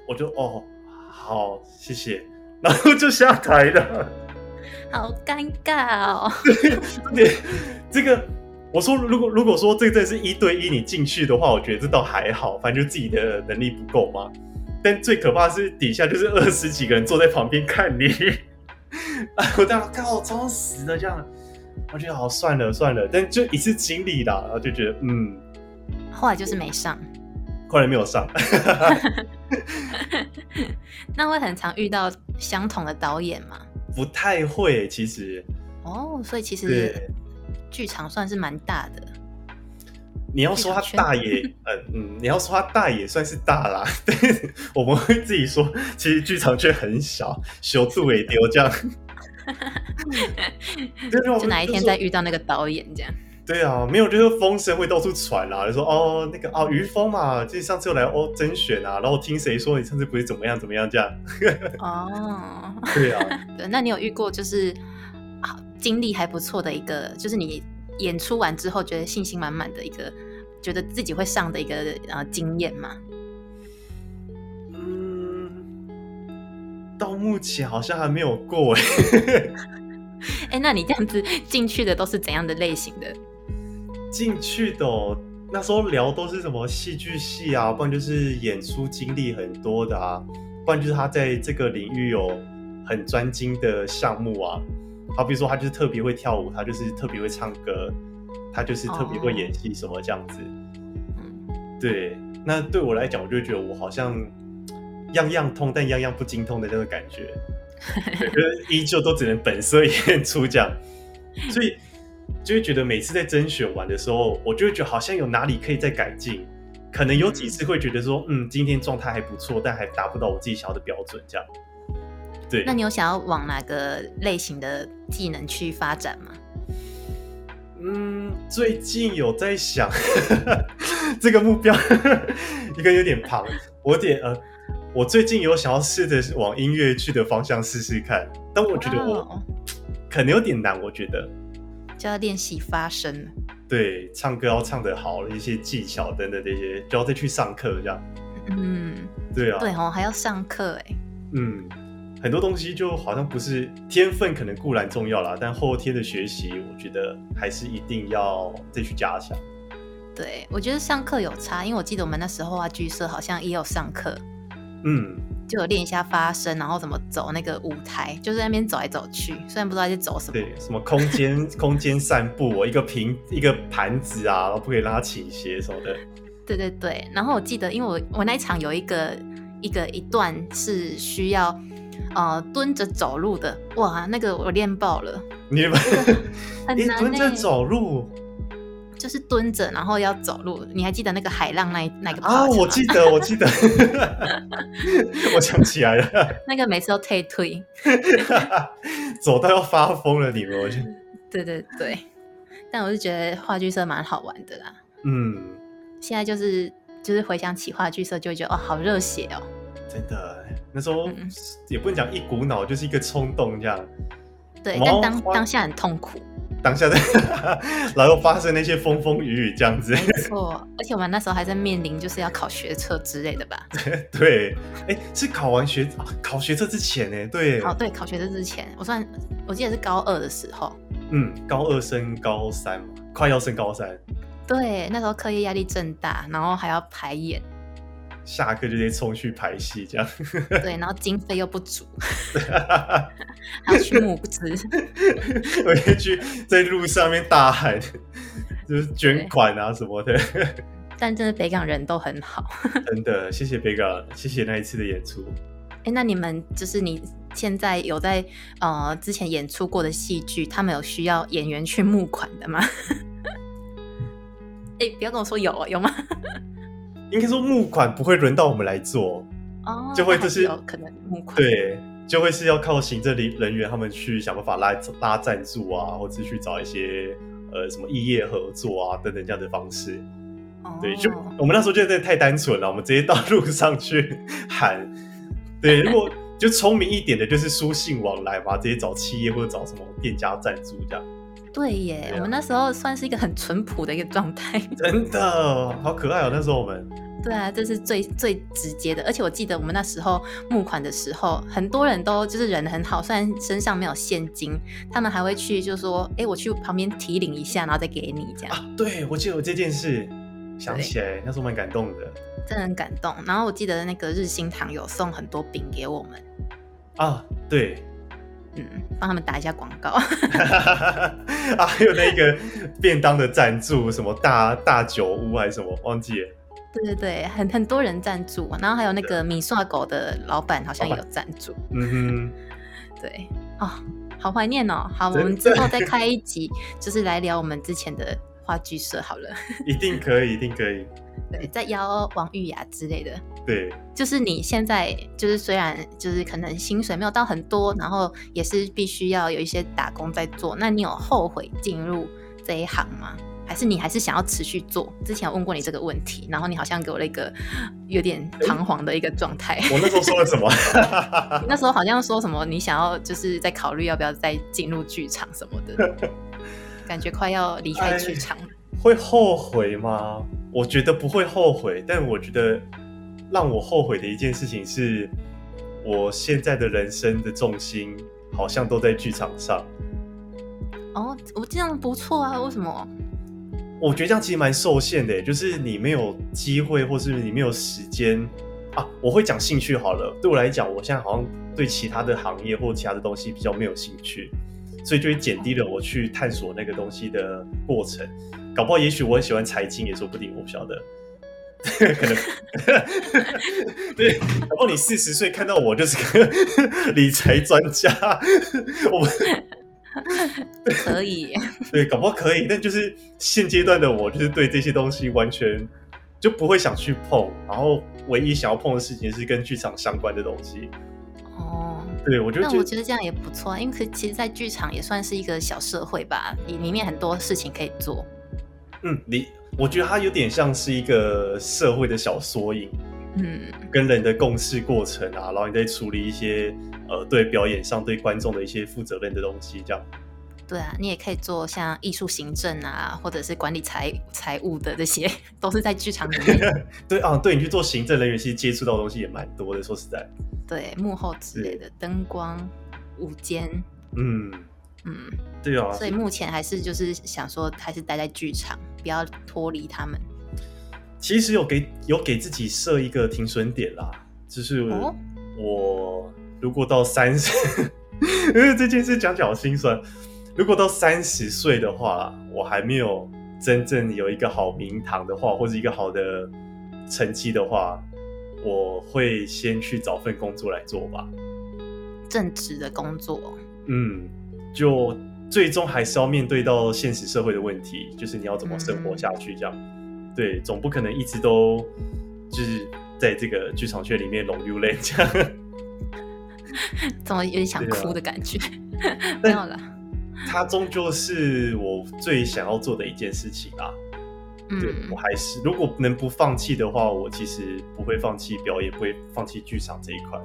我就哦，好，谢谢。然后就下台了。好尴尬哦。对，这个我说，如果如果说这个真的是一对一你进去的话，我觉得这倒还好，反正就自己的能力不够嘛。但最可怕是底下就是二十几个人坐在旁边看你，我当时看我超死的这样，我觉得好算了算了，但就一次经历啦，然后就觉得嗯，后来就是没上，后来没有上，那会很常遇到相同的导演吗？不太会，其实。哦，所以其实剧场算是蛮大的。你要说他大也，嗯 嗯，你要说他大也算是大啦。但是我们会自己说，其实剧场却很小，小度也丢这样。就哪一天再遇到那个导演这样？对啊，没有，就是风声会到处传啦，就说哦，那个哦，于峰嘛，就是上次又来哦甄选啊，然后听谁说你上次不是怎么样怎么样这样。哦，对啊，对，那你有遇过就是啊经历还不错的一个，就是你。演出完之后，觉得信心满满的一个，觉得自己会上的一个呃经验吗？嗯，到目前好像还没有过哎。哎，那你这样子进去的都是怎样的类型的？进去的那时候聊都是什么戏剧系啊，不然就是演出经历很多的啊，不然就是他在这个领域有很专精的项目啊。好，比如说他就是特别会跳舞，他就是特别会唱歌，他就是特别会演戏，什么这样子。嗯，对。那对我来讲，我就觉得我好像样样通，但样样不精通的那个感觉，就是依旧都只能本色演出这样。所以就会觉得每次在甄选完的时候，我就会觉得好像有哪里可以再改进。可能有几次会觉得说，嗯，今天状态还不错，但还达不到我自己想要的标准，这样。那你有想要往哪个类型的技能去发展吗？嗯，最近有在想 这个目标，一个有点庞。我点呃，我最近有想要试着往音乐剧的方向试试看，但我觉得我可能有点难。我觉得就要练习发声，对，唱歌要唱得好，一些技巧等等这些，就要再去上课这样。嗯，对啊，对哦，还要上课哎。嗯，很多东西就好像不是天分，可能固然重要啦，但后天的学习，我觉得还是一定要再去加强。对，我觉得上课有差，因为我记得我们那时候啊，剧社好像也有上课，嗯，就有练一下发声，然后怎么走那个舞台，就是那边走来走去，虽然不知道在走什么。对，什么空间空间散步，一个平一个盘子啊，然后不可以让它倾斜什么的。对对对，然后我记得，因为我我那一场有一个一个一段是需要呃蹲着走路的，哇，那个我练爆了，你们你蹲着欸走路就是蹲着，然后要走路。你还记得那个海浪那一那个啊？我记得，我记得，我想起来了，那个每次都退退。走到要发疯了，你们，我觉得，对对对，但我是觉得话剧社蛮好玩的啦。嗯，现在就是就是回想起话剧社，就会觉得哦，好热血哦。真的，那时候嗯也不能讲一股脑，就是一个冲动这样。对，毛但当当下很痛苦，当下的，然后发生那些风风雨雨这样子。没错。而且我们那时候还在面临就是要考学测之类的吧？对，哎，是考完学啊考学测之前呢？对，哦，对，考学测之前，我算我记得是高二的时候，嗯，高二升高三嘛，快要升高三，对，那时候课业压力正大，然后还要排演，下课就直接冲去排戏这样。对，然后经费又不足，还要去募资，我也去在路上面大喊，就是捐款啊什么的。但真的北港人都很好。真的，谢谢北港，谢谢那一次的演出。哎，那你们就是你现在有在呃之前演出过的戏剧，他们有需要演员去募款的吗？哎，不要跟我说有哦，有吗？应该说募款不会轮到我们来做，哦，就会就是可能募款。对，就会是要靠行政人人员他们去想办法拉拉赞助啊，或者去找一些呃什么异业合作啊等等这样的方式。哦，对，就我们那时候就真的太单纯了，我们直接到路上去 喊。对，如果就聪明一点的，就是书信往来嘛，直接找企业或者找什么店家赞助这样。对耶，对啊我们那时候算是一个很淳朴的一个状态。真的好可爱哦！那时候我们对啊，这是最最直接的。而且我记得我们那时候募款的时候，很多人都就是人很好，虽然身上没有现金，他们还会去就说：“哎，我去旁边提领一下，然后再给你。”这样啊，对我记得有这件事，想起来那时候蛮感动的真的很感动。然后我记得那个日新堂有送很多饼给我们，啊。对，嗯，帮他们打一下广告。啊，还有那个便当的赞助，什么大大酒屋还是什么，忘记了。对对对，很很多人赞助，然后还有那个米刷狗的老板好像也有赞助。嗯哼 对，哦，好怀念哦。好，我们之后再开一集，就是来聊我们之前的话剧社好了。一定可以，一定可以。对，再邀王玉雅之类的。对，就是你现在就是虽然就是可能薪水没有到很多，然后也是必须要有一些打工在做，那你有后悔进入这一行吗？还是你还是想要持续做？之前有问过你这个问题，然后你好像给我了一个有点彷徨的一个状态。我那时候说了什么？那时候好像说什么你想要就是在考虑要不要再进入剧场什么的，感觉快要离开剧场了。会后悔吗？我觉得不会后悔，但我觉得让我后悔的一件事情是，我现在的人生的重心好像都在剧场上。哦，我这样不错啊，为什么？我觉得这样其实蛮受限的，就是你没有机会，或是你没有时间啊。我会讲兴趣好了，对我来讲，我现在好像对其他的行业或其他的东西比较没有兴趣，所以就会减低了我去探索那个东西的过程。搞不好，也许我很喜欢财经，也说不定，我不晓得。可能 对，搞不好你四十岁看到我就是个 理财专家，我们可以耶，对，搞不好可以，但就是现阶段的我，就是对这些东西完全就不会想去碰，然后唯一想要碰的事情是跟剧场相关的东西。哦。对我觉得我觉得这样也不错啊，因为可其实，在剧场也算是一个小社会吧，里里面很多事情可以做。嗯，你我觉得它有点像是一个社会的小缩影，嗯，跟人的共事过程啊，然后你在处理一些呃对表演上对观众的一些负责任的东西，这样。对啊，你也可以做像艺术行政啊，或者是管理财财务的这些，都是在剧场里面。对啊，对你去做行政人员，其实接触到的东西也蛮多的。说实在，对幕后之类的灯光、舞间，嗯嗯，对啊，所以目前还是就是想说，还是待在剧场，不要脱离他们。其实有给有给自己设一个停损点啦，就是哦我如果到三十，因为这件事讲起来好心酸。如果到三十岁的话，我还没有真正有一个好名堂的话，或者一个好的成绩的话，我会先去找份工作来做吧。正职的工作，嗯，就最终还是要面对到现实社会的问题，就是你要怎么生活下去，这样。对，总不可能一直都就是在这个剧场圈里面龙溜泪这样。怎么有点想哭的感觉？没有了。它终究是我最想要做的一件事情啊。对嗯我还是如果能不放弃的话，我其实不会放弃表演，不会放弃剧场这一块。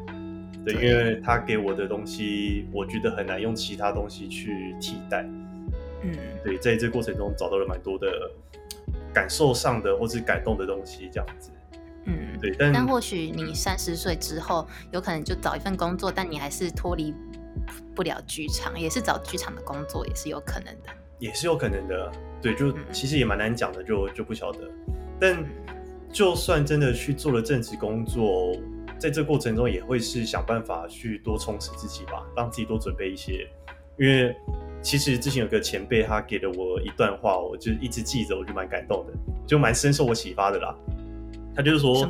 对，对因为他给我的东西，我觉得很难用其他东西去替代。嗯，对，在这过程中找到了蛮多的感受上的或是感动的东西，这样子。嗯，对，但但或许你三十岁之后，有可能就找一份工作，但你还是脱离不了剧场，也是找剧场的工作，也是有可能的。也是有可能的。对，就嗯其实也蛮难讲的，就就不晓得。但就算真的去做了正职工作，在这过程中也会是想办法去多充实自己吧，让自己多准备一些。因为其实之前有个前辈，他给了我一段话，我就一直记着，我就蛮感动的，就蛮深受我启发的啦。他就是说，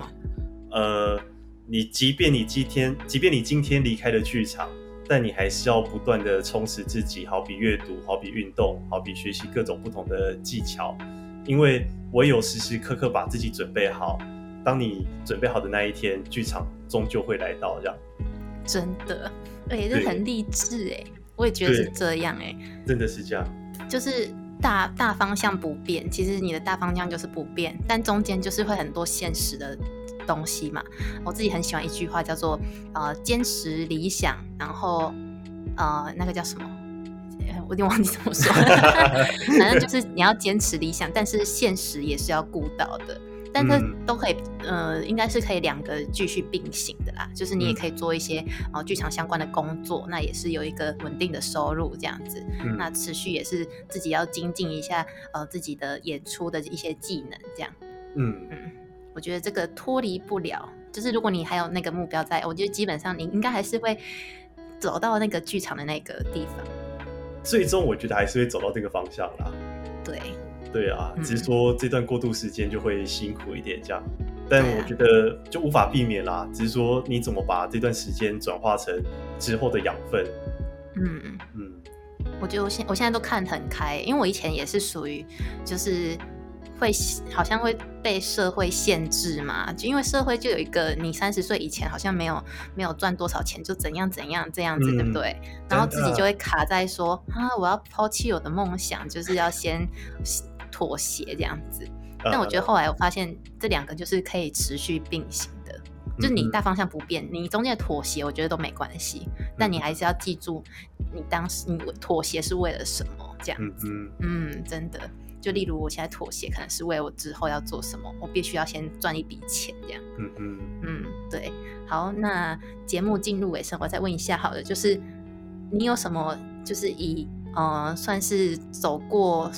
呃，你即便你今天，即便你今天离开了剧场，但你还是要不断的充实自己，好比阅读，好比运动，好比学习各种不同的技巧，因为唯有时时刻刻把自己准备好，当你准备好的那一天，剧场终究会来到。这样，真的，而且这很励志哎，我也觉得是这样哎，真的是这样。就是大大方向不变，其实你的大方向就是不变，但中间就是会很多现实的东西嘛。我自己很喜欢一句话叫做呃坚持理想，然后呃那个叫什么？呃我有点忘记怎么说，反正就是你要坚持理想，但是现实也是要顾到的。但这嗯都可以，呃，应该是可以两个继续并行的啦。就是你也嗯可以做一些呃剧场相关的工作，那也是有一个稳定的收入这样子。嗯那持续也是自己要精进一下呃自己的演出的一些技能，这样。嗯，嗯，我觉得这个脱离不了，就是如果你还有那个目标在，我觉得基本上你应该还是会走到那个剧场的那个地方。最终我觉得还是会走到这个方向啦。对，对啊，嗯只是说这段过渡时间就会辛苦一点这样，但我觉得就无法避免啦。只是说你怎么把这段时间转化成之后的养分，嗯。嗯我觉得我现我现在都看得很开，因为我以前也是属于就是会好像会被社会限制嘛，就因为社会就有一个你三十岁以前好像没有没有赚多少钱就怎样怎样这样子，嗯对不对？然后自己就会卡在说啊，我要抛弃我的梦想，就是要先妥协这样子。但我觉得后来我发现这两个就是可以持续并行的，就是你嗯大方向不变，你中间的妥协我觉得都没关系，但你还是要记住你当时你妥协是为了什么，这样子嗯嗯，真的。就例如我现在妥协，可能是为了我之后要做什么，我必须要先赚一笔钱，这样。嗯嗯，嗯，对。好，那节目进入尾声，我再问一下好了，就是你有什么，就是以呃算是走过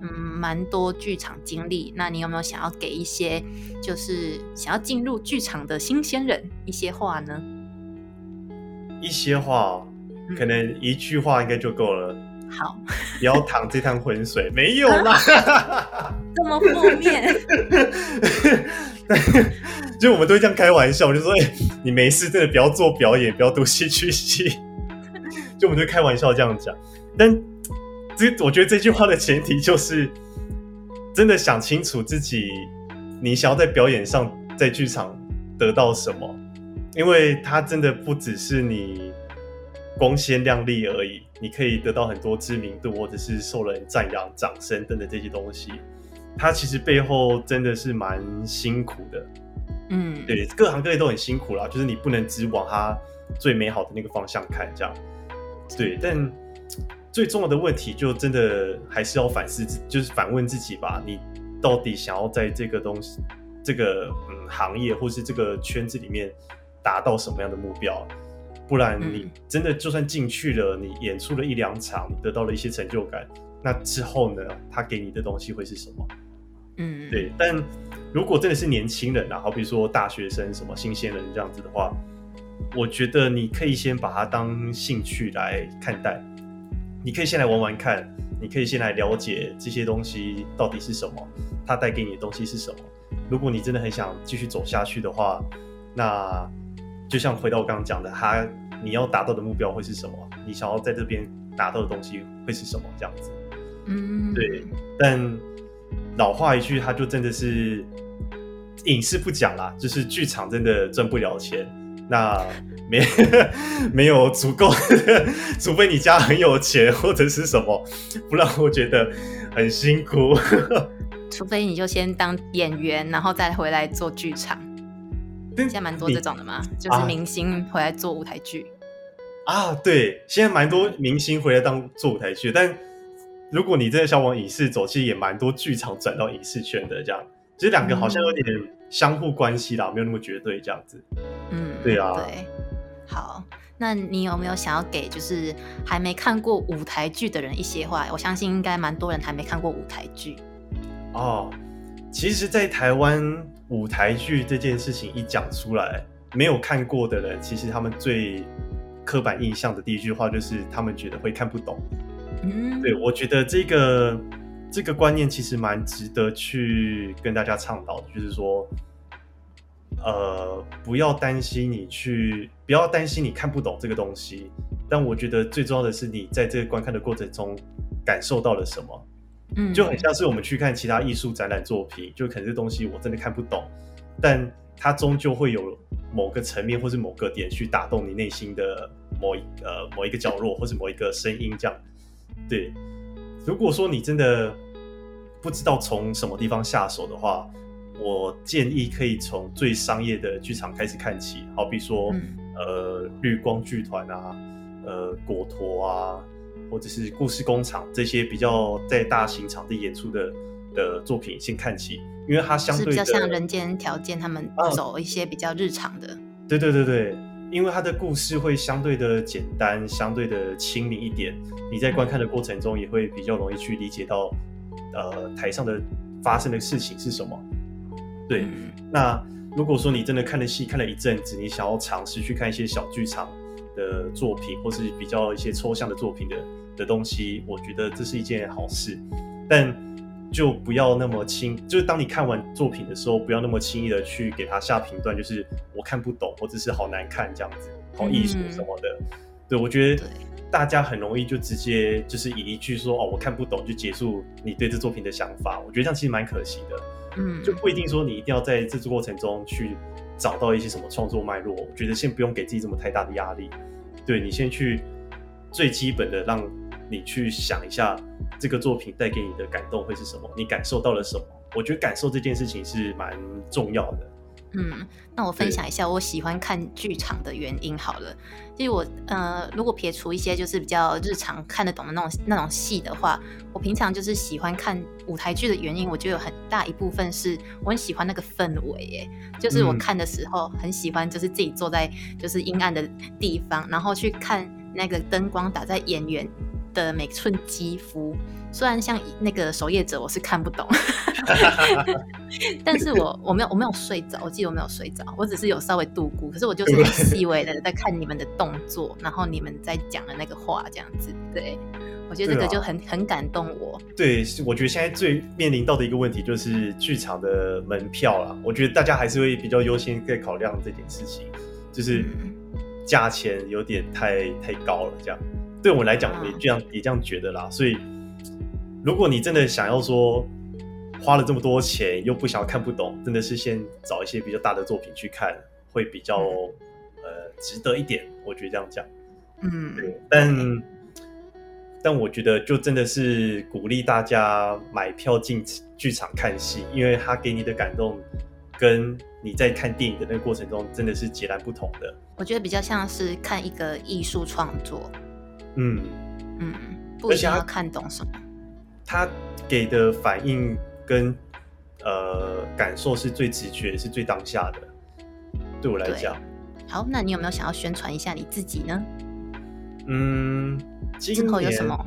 嗯蛮多剧场经历，那你有没有想要给一些就是想要进入剧场的新鲜人一些话呢？一些话嗯可能一句话应该就够了，好，不要淌这趟浑水，没有啦。这么负面，就我们都会这样开玩笑，我就说：“哎、你没事，真的不要做表演，不要读戏剧系。”就我们就开玩笑这样讲。但这我觉得这句话的前提就是，真的想清楚自己你想要在表演上，在剧场得到什么，因为它真的不只是你光鲜亮丽而已，你可以得到很多知名度，或者是受人赞扬、掌声等等这些东西。它其实背后真的是蛮辛苦的，嗯，对，各行各业都很辛苦啦，就是你不能只往它最美好的那个方向看，这样。对，但最重要的问题就真的还是要反思自，就是反问自己吧，你到底想要在这个东西、这个嗯行业或是这个圈子里面达到什么样的目标？不然你真的就算进去了，你演出了一两场，得到了一些成就感，那之后呢，他给你的东西会是什么？嗯，对。但如果真的是年轻人啊，好比说大学生、什么新鲜人这样子的话，我觉得你可以先把它当兴趣来看待。你可以先来玩玩看，你可以先来了解这些东西到底是什么，它带给你的东西是什么。如果你真的很想继续走下去的话，那就像回到我刚刚讲的，他你要达到的目标会是什么？你想要在这边达到的东西会是什么？这样子，嗯，对。但老话一句，他就真的是影视不讲啦，就是剧场真的赚不了钱。那没 没有足够，除非你家很有钱或者是什么，不然我觉得很辛苦。除非你就先当演员，然后再回来做剧场。现在蛮多这种的嘛，就是明星回来做舞台剧。啊，对，现在蛮多明星回来当做舞台剧，但如果你真的想往影视走，其实也蛮多剧场转到影视圈的这样。其实两个好像有点相互关系啦，没有那么绝对这样子。嗯，对啊。对，好，那你有没有想要给就是还没看过舞台剧的人一些话？我相信应该蛮多人还没看过舞台剧。哦，其实，在台湾舞台剧这件事情一讲出来，没有看过的人，其实他们最刻板印象的第一句话就是他们觉得会看不懂。嗯，对我觉得这个。这个观念其实蛮值得去跟大家倡导的，就是说，呃，不要担心你去，不要担心你看不懂这个东西。但我觉得最重要的是，你在这个观看的过程中感受到了什么。嗯，就很像是我们去看其他艺术展览作品，就可能这东西我真的看不懂，但它终究会有某个层面或是某个点去打动你内心的某一呃某一个角落，或是某一个声音这样。对。如果说你真的不知道从什么地方下手的话，我建议可以从最商业的剧场开始看起，好比说，呃，绿光剧团啊，呃，果陀啊，或者是故事工厂这些比较在大型场地演出的的作品先看起，因为它相对比较像人间条件，他们走一些比较日常的。对对对对。因为它的故事会相对的简单，相对的亲民一点，你在观看的过程中也会比较容易去理解到，呃，台上的发生的事情是什么。对，那如果说你真的看了戏看了一阵子，你想要尝试去看一些小剧场的作品，或是比较一些抽象的作品的的东西，我觉得这是一件好事，但。就不要那么轻，就是当你看完作品的时候，不要那么轻易的去给他下评断，就是我看不懂，或者是好难看这样子，好艺术什么的。对我觉得大家很容易就直接就是以一句说哦我看不懂就结束你对这作品的想法，我觉得这样其实蛮可惜的。嗯，就不一定说你一定要在制作过程中去找到一些什么创作脉络，我觉得先不用给自己这么太大的压力。对你先去最基本的让。你去想一下，这个作品带给你的感动会是什么？你感受到了什么？我觉得感受这件事情是蛮重要的。嗯，那我分享一下我喜欢看剧场的原因好了。其实我呃，如果撇除一些就是比较日常看得懂的那种那种戏的话，我平常就是喜欢看舞台剧的原因，我觉得有很大一部分是我很喜欢那个氛围，耶，就是我看的时候很喜欢，就是自己坐在就是阴暗的地方，然后去看那个灯光打在演员。的每寸肌肤，虽然像那个守夜者，我是看不懂，但是我我没有我没有睡着，我记得我没有睡着，我只是有稍微度过，可是我就是很细微的在看你们的动作，然后你们在讲的那个话这样子，对我觉得这个就很很感动我。对，我觉得现在最面临到的一个问题就是剧场的门票啦，我觉得大家还是会比较优先在考量这件事情，就是价钱有点太太高了这样。对我来讲，我也这样也这样觉得啦。所以，如果你真的想要说花了这么多钱又不想要看不懂，真的是先找一些比较大的作品去看，会比较呃值得一点。我觉得这样讲，嗯，对。但但我觉得就真的是鼓励大家买票进剧场看戏，因为他给你的感动跟你在看电影的那个过程中真的是截然不同的。我觉得比较像是看一个艺术创作。嗯嗯，不需要看懂什么。他给的反应跟呃感受是最直觉，是最当下的。对我来讲，好，那你有没有想要宣传一下你自己呢？嗯，今后有什么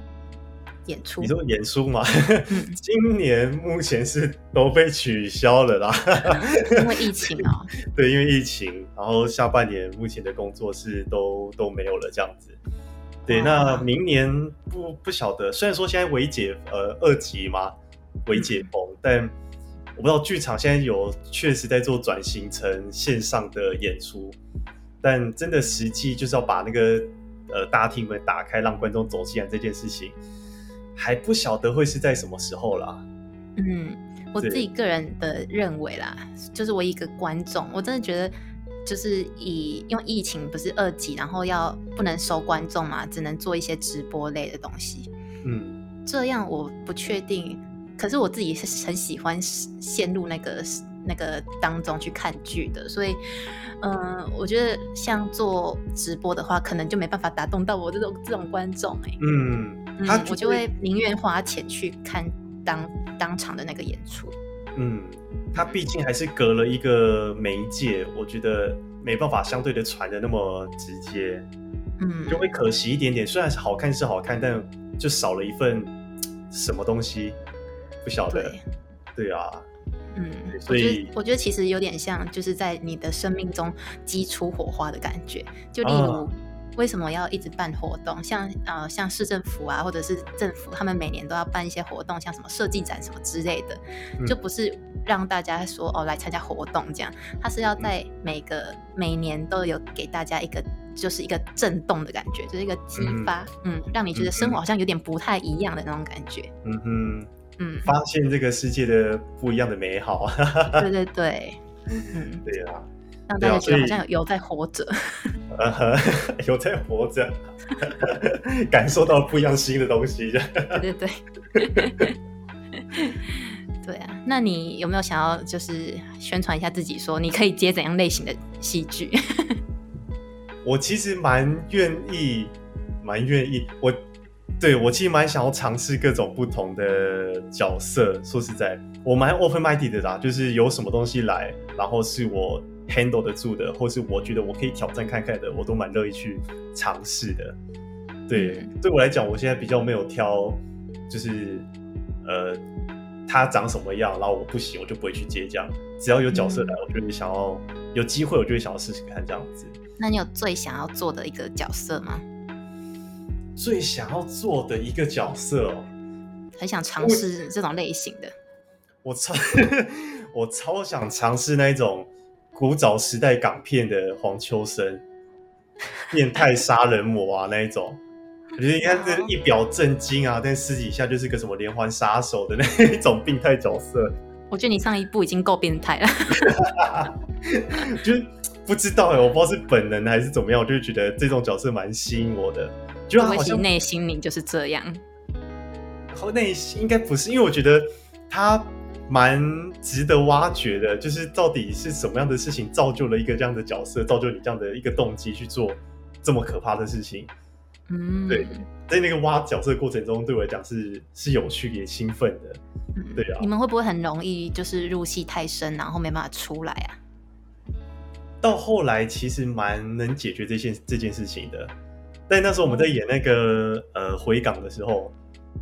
演出？你说演出吗？今年目前是都被取消了啦，因为疫情啊。对，因为疫情，然后下半年目前的工作是都都没有了，这样子。对，那明年不不晓得，虽然说现在微解呃二级嘛，微解封，但我不知道剧场现在有确实在做转型成线上的演出，但真的实际就是要把那个呃大厅门打开，让观众走进来这件事情，还不晓得会是在什么时候啦。嗯，我自己个人的认为啦，就是我一个观众，我真的觉得。就是以因为疫情不是二级，然后要不能收观众嘛，只能做一些直播类的东西。嗯，这样我不确定。可是我自己是很喜欢陷入那个那个当中去看剧的，所以，嗯，我觉得像做直播的话，可能就没办法打动到我这种这种观众哎。嗯，他我就会宁愿花钱去看当当场的那个演出。嗯，它毕竟还是隔了一个媒介，我觉得没办法相对的传的那么直接，嗯，就会可惜一点点。虽然是好看是好看，但就少了一份什么东西，不晓得。对啊，嗯，所以我觉得其实有点像，就是在你的生命中激出火花的感觉，就例如。为什么要一直办活动？像呃，像市政府啊，或者是政府，他们每年都要办一些活动，像什么设计展什么之类的，就不是让大家说哦来参加活动这样，他是要在每个每年都有给大家一个就是一个震动的感觉，就是一个激发，嗯，让你觉得生活好像有点不太一样的那种感觉，嗯哼，嗯，发现这个世界的不一样的美好，对对对，嗯，对啊。让大家觉得好像有在活着，有在活着，感受到不一样新的东西。对对对，对啊。那你有没有想要就是宣传一下自己，说你可以接怎样类型的戏剧？我其实蛮愿意，蛮愿意。我对我其实蛮想要尝试各种不同的角色。说实在，我蛮 open minded 的啦，就是有什么东西来，然后是我。Handle 得住的，或是我觉得我可以挑战看看的，我都蛮乐意去尝试的。对，对我来讲，我现在比较没有挑，就是呃，他长什么样，然后我不行，我就不会去接这样。只要有角色来，我就会想要有机会，我就会想要试试看这样子。那你有最想要做的一个角色吗？最想要做的一个角色哦，很想尝试这种类型的。我超 我超想尝试那一种。古早时代港片的黄秋生，变态杀人魔啊那一种，我觉得你看这一表正经啊，但私底下就是个什么连环杀手的那一种病态角色。我觉得你上一部已经够变态了，就是不知道哎，我不知道是本能还是怎么样，我就觉得这种角色蛮吸引我的，就好像内心里就是这样。后内心应该不是，因为我觉得他。蛮值得挖掘的，就是到底是什么样的事情造就了一个这样的角色，造就你这样的一个动机去做这么可怕的事情。嗯，对，在那个挖角色过程中，对我来讲是是有趣也兴奋的。对啊，你们会不会很容易就是入戏太深，然后没办法出来啊？到后来其实蛮能解决这件这件事情的，但那时候我们在演那个呃回港的时候，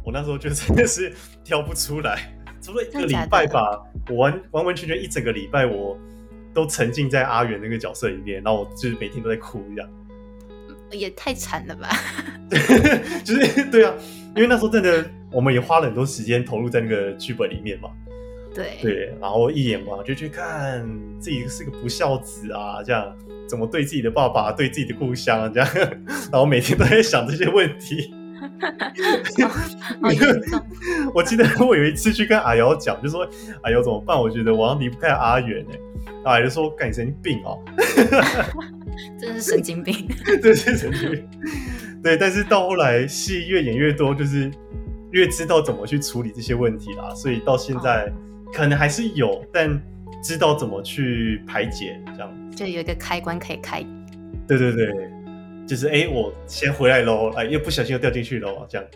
我那时候就真的是 挑不出来。除了一个礼拜吧，我完完完全全一整个礼拜，我都沉浸在阿元那个角色里面，然后我就是每天都在哭这样，也太惨了吧？就是对啊，因为那时候真的，我们也花了很多时间投入在那个剧本里面嘛。对对，然后一眼嘛就去看自己是个不孝子啊，这样怎么对自己的爸爸、对自己的故乡这样，然后每天都在想这些问题。我记得我有一次去跟阿瑶讲，就说阿瑶怎么办？我觉得我要离不开阿元哎，阿瑶说干神经病哦，真是神经病，真是神经病。对，但是到后来戏越演越多，就是越知道怎么去处理这些问题啦，所以到现在可能还是有，但知道怎么去排解，这样就有一个开关可以开。对对对。就是哎，我先回来喽，哎，又不小心又掉进去喽，这样。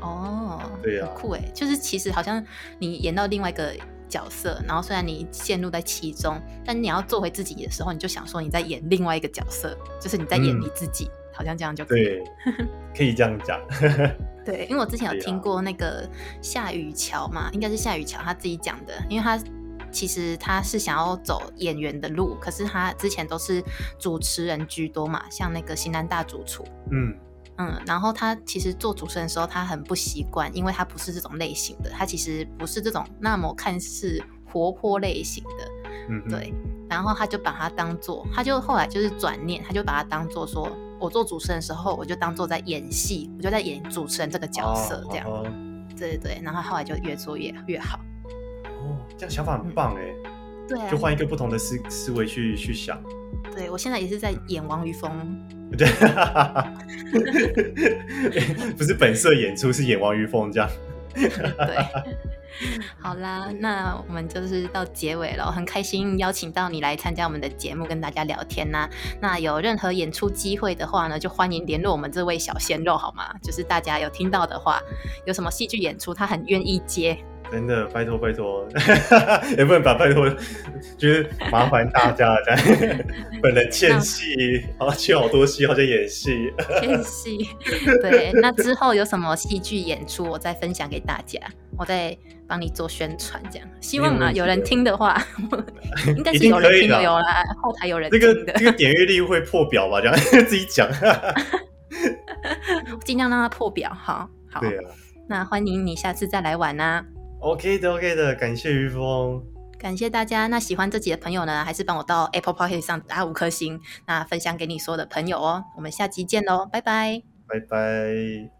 哦，对啊很酷哎，就是其实好像你演到另外一个角色，然后虽然你陷入在其中，但你要做回自己的时候，你就想说你在演另外一个角色，就是你在演嗯你自己，好像这样就可以。对，可以这样讲。对，因为我之前有听过那个夏雨乔嘛，应该是夏雨乔他自己讲的，因为他其实他是想要走演员的路，可是他之前都是主持人居多嘛，像那个新南大主厨，嗯。嗯，然后他其实做主持人的时候，他很不习惯，因为他不是这种类型的，他其实不是这种那么看似活泼类型的，嗯，对。然后他就把它当做，他就后来就是转念，他就把它当做说，我做主持人的时候，我就当做在演戏，我就在演主持人这个角色这样，哦对对对。然后后来就越做越越好，哦，这样想法很棒哎，对啊，就换一个不同的思思维去去想。对我现在也是在演王于峰，对，不是本色演出，是演王于峰这样。对。好啦，那我们就是到结尾了，很开心邀请到你来参加我们的节目，跟大家聊天呐、那有任何演出机会的话呢，就欢迎联络我们这位小鲜肉好吗？就是大家有听到的话，有什么戏剧演出，他很愿意接。真的，拜托拜托，也不能把拜托，就是麻烦大家这样。本人欠戏，好像欠好多戏，好像演戏。欠戏，对。那之后有什么戏剧演出，我再分享给大家，我再帮你做宣传，这样。希望啊，有人听的话，应该是有人可以的听的，有啦，后台有人这听的，个这个点阅率会破表吧？这样自己讲。尽量让它破表。好，好。对啊那欢迎你下次再来玩啊！，OK 的 OK 的，感谢于峰。感谢大家。那喜欢这集的朋友呢，还是帮我到 Apple p o c k e t 上打五颗星，那分享给你所有的朋友哦。我们下集见喽，拜拜。拜拜。